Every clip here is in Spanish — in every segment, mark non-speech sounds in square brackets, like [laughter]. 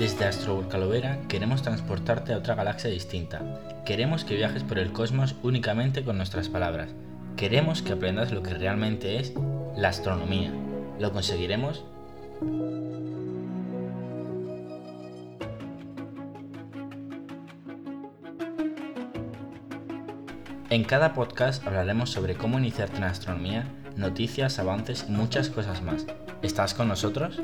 Desde Astrovolcalovera queremos transportarte a otra galaxia distinta. Queremos que viajes por el cosmos únicamente con nuestras palabras. Queremos que aprendas lo que realmente es la astronomía. ¿Lo conseguiremos? En cada podcast hablaremos sobre cómo iniciarte en astronomía, noticias, avances y muchas cosas más. ¿Estás con nosotros?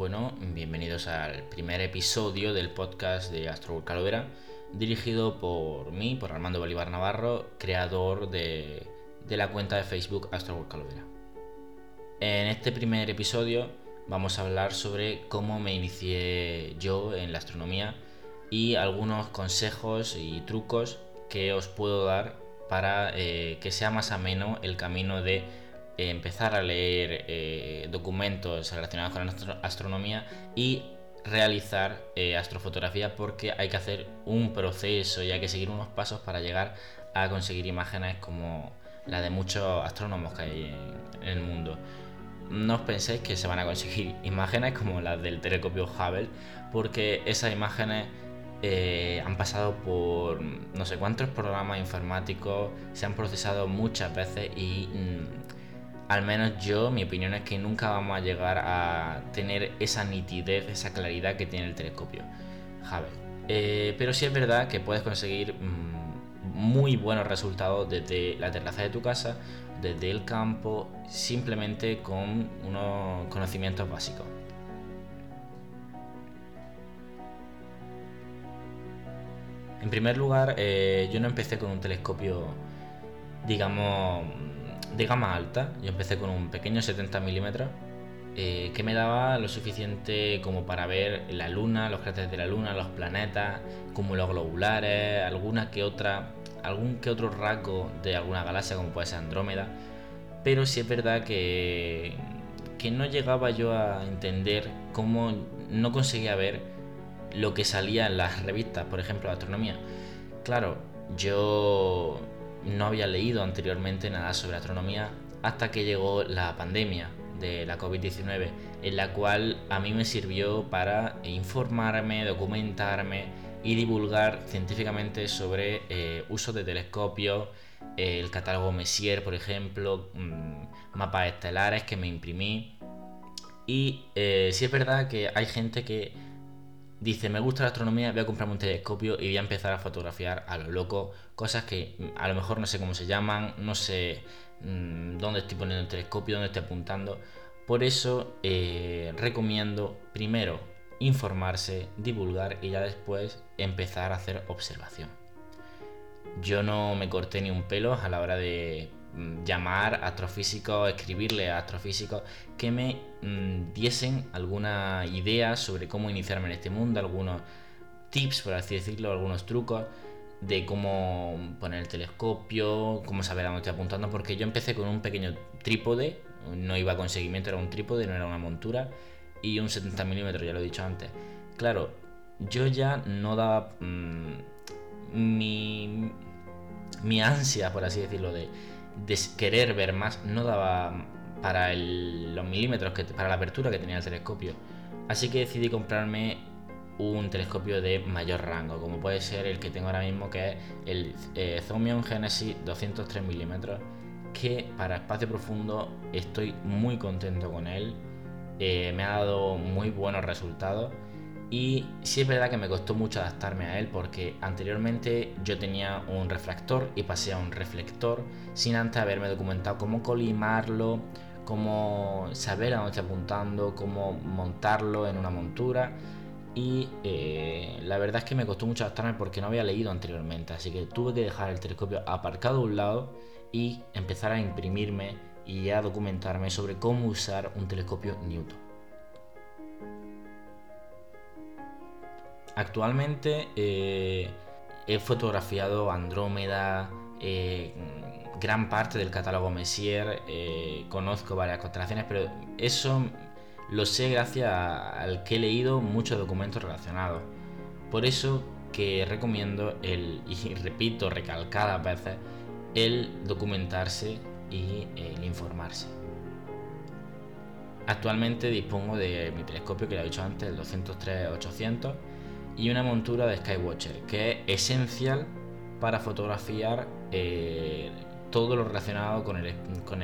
Bueno, bienvenidos al primer episodio del podcast de Astro Calovera, dirigido por mí, por Armando Bolívar Navarro, creador de, la cuenta de Facebook Astro Calovera. En este primer episodio vamos a hablar sobre cómo me inicié yo en la astronomía y algunos consejos y trucos que os puedo dar para eh, que sea más ameno el camino de empezar a leer eh, documentos relacionados con la astronomía y realizar eh, astrofotografía porque hay que hacer un proceso y hay que seguir unos pasos para llegar a conseguir imágenes como la de muchos astrónomos que hay en, el mundo. No os penséis que se van a conseguir [laughs] imágenes como las del telescopio Hubble porque esas imágenes eh, han pasado por no sé cuántos programas informáticos, se han procesado muchas veces y mm, al menos yo, mi opinión es que nunca vamos a llegar a tener esa nitidez, esa claridad que tiene el telescopio Hubble. Eh, pero sí es verdad que puedes conseguir mm, muy buenos resultados desde la terraza de tu casa, desde el campo, simplemente con unos conocimientos básicos. En primer lugar, eh, yo no empecé con un telescopio, digamos, de gama alta. Yo empecé con un pequeño 70 milímetros eh, que me daba lo suficiente como para ver la luna, los cráteres de la luna, los planetas, cúmulos globulares, alguna que otra, algún que otro rasgo de alguna galaxia como puede ser Andrómeda. Pero sí es verdad que, que no llegaba yo a entender cómo no conseguía ver lo que salía en las revistas, por ejemplo, de astronomía. Claro, yo no había leído anteriormente nada sobre astronomía hasta que llegó la pandemia de la COVID-19, en la cual a mí me sirvió para informarme, documentarme y divulgar científicamente sobre eh, uso de telescopios, el catálogo Messier, por ejemplo, mm, mapas estelares que me imprimí. Y eh, sí es verdad que hay gente que dice, me gusta la astronomía, voy a comprarme un telescopio y voy a empezar a fotografiar a lo loco cosas que mm, a lo mejor no sé cómo se llaman, no sé mm, dónde estoy poniendo el telescopio, dónde estoy apuntando. Por eso eh, recomiendo primero informarse, divulgar y ya después empezar a hacer observación. Yo no me corté ni un pelo a la hora de llamar a astrofísicos, escribirle a astrofísicos que me mm, diesen alguna idea sobre cómo iniciarme en este mundo, algunos tips, por así decirlo, algunos trucos de cómo poner el telescopio, cómo saber a dónde estoy apuntando, porque yo empecé con un pequeño trípode, no iba con seguimiento, era un trípode, no era una montura, y un 70 milímetros, ya lo he dicho antes. Claro, yo ya no daba mm, mi, mi ansia, por así decirlo, de de querer ver más no daba para los milímetros, que, para la apertura que tenía el telescopio. Así que decidí comprarme un telescopio de mayor rango, como puede ser el que tengo ahora mismo, que es el eh, Genesis 203 milímetros, que para espacio profundo estoy muy contento con él. Eh, me ha dado muy buenos resultados y sí es verdad que me costó mucho adaptarme a él porque anteriormente yo tenía un refractor y pasé a un reflector sin antes haberme documentado cómo colimarlo, cómo saber a dónde estoy apuntando, cómo montarlo en una montura. Y eh, la verdad es que me costó mucho adaptarme porque no había leído anteriormente, así que tuve que dejar el telescopio aparcado a un lado y empezar a imprimirme y a documentarme sobre cómo usar un telescopio Newton. Actualmente eh, he fotografiado Andrómeda, eh, gran parte del catálogo Messier, eh, conozco varias constelaciones, pero eso lo sé gracias al que he leído muchos documentos relacionados. Por eso que recomiendo el, y repito recalcadas veces, el documentarse y el informarse. Actualmente dispongo de mi telescopio que ya he dicho antes, el 203-800, y una montura de Skywatcher, que es esencial para fotografiar eh, todo lo relacionado con, el, con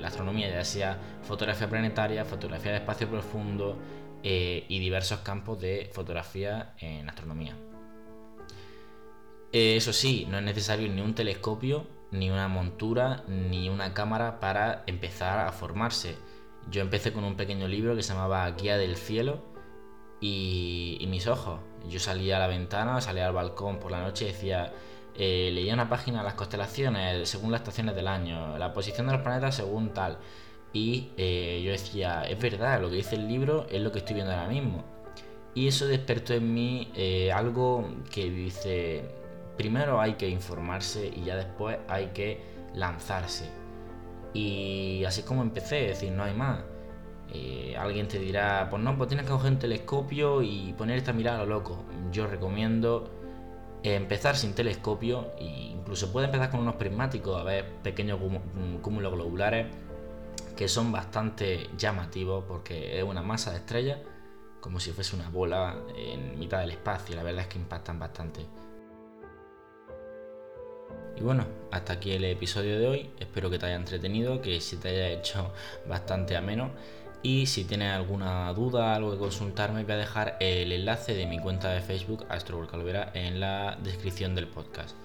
la astronomía, ya sea fotografía planetaria, fotografía de espacio profundo eh, y diversos campos de fotografía en astronomía. Eh, eso sí, no es necesario ni un telescopio, ni una montura, ni una cámara para empezar a formarse. Yo empecé con un pequeño libro que se llamaba Guía del Cielo y, mis ojos. Yo salía a la ventana, salía al balcón por la noche y decía, eh, leía una página de las constelaciones según las estaciones del año, la posición de los planetas según tal. Y eh, yo decía, es verdad, lo que dice el libro es lo que estoy viendo ahora mismo. Y eso despertó en mí algo que dice, primero hay que informarse y ya después hay que lanzarse. Y así es como empecé, es decir, no hay más. Eh, alguien te dirá, pues no, pues tienes que coger un telescopio y ponerte a mirar a lo loco. Yo recomiendo empezar sin telescopio e incluso puede empezar con unos prismáticos, a ver pequeños cúmulos globulares que son bastante llamativos porque es una masa de estrellas como si fuese una bola en mitad del espacio. La verdad es que impactan bastante. Y bueno, hasta aquí el episodio de hoy. Espero que te haya entretenido, que si te haya hecho bastante ameno. Y si tienes alguna duda, algo que consultarme, voy a dejar el enlace de mi cuenta de Facebook, Astro Calvera, en la descripción del podcast.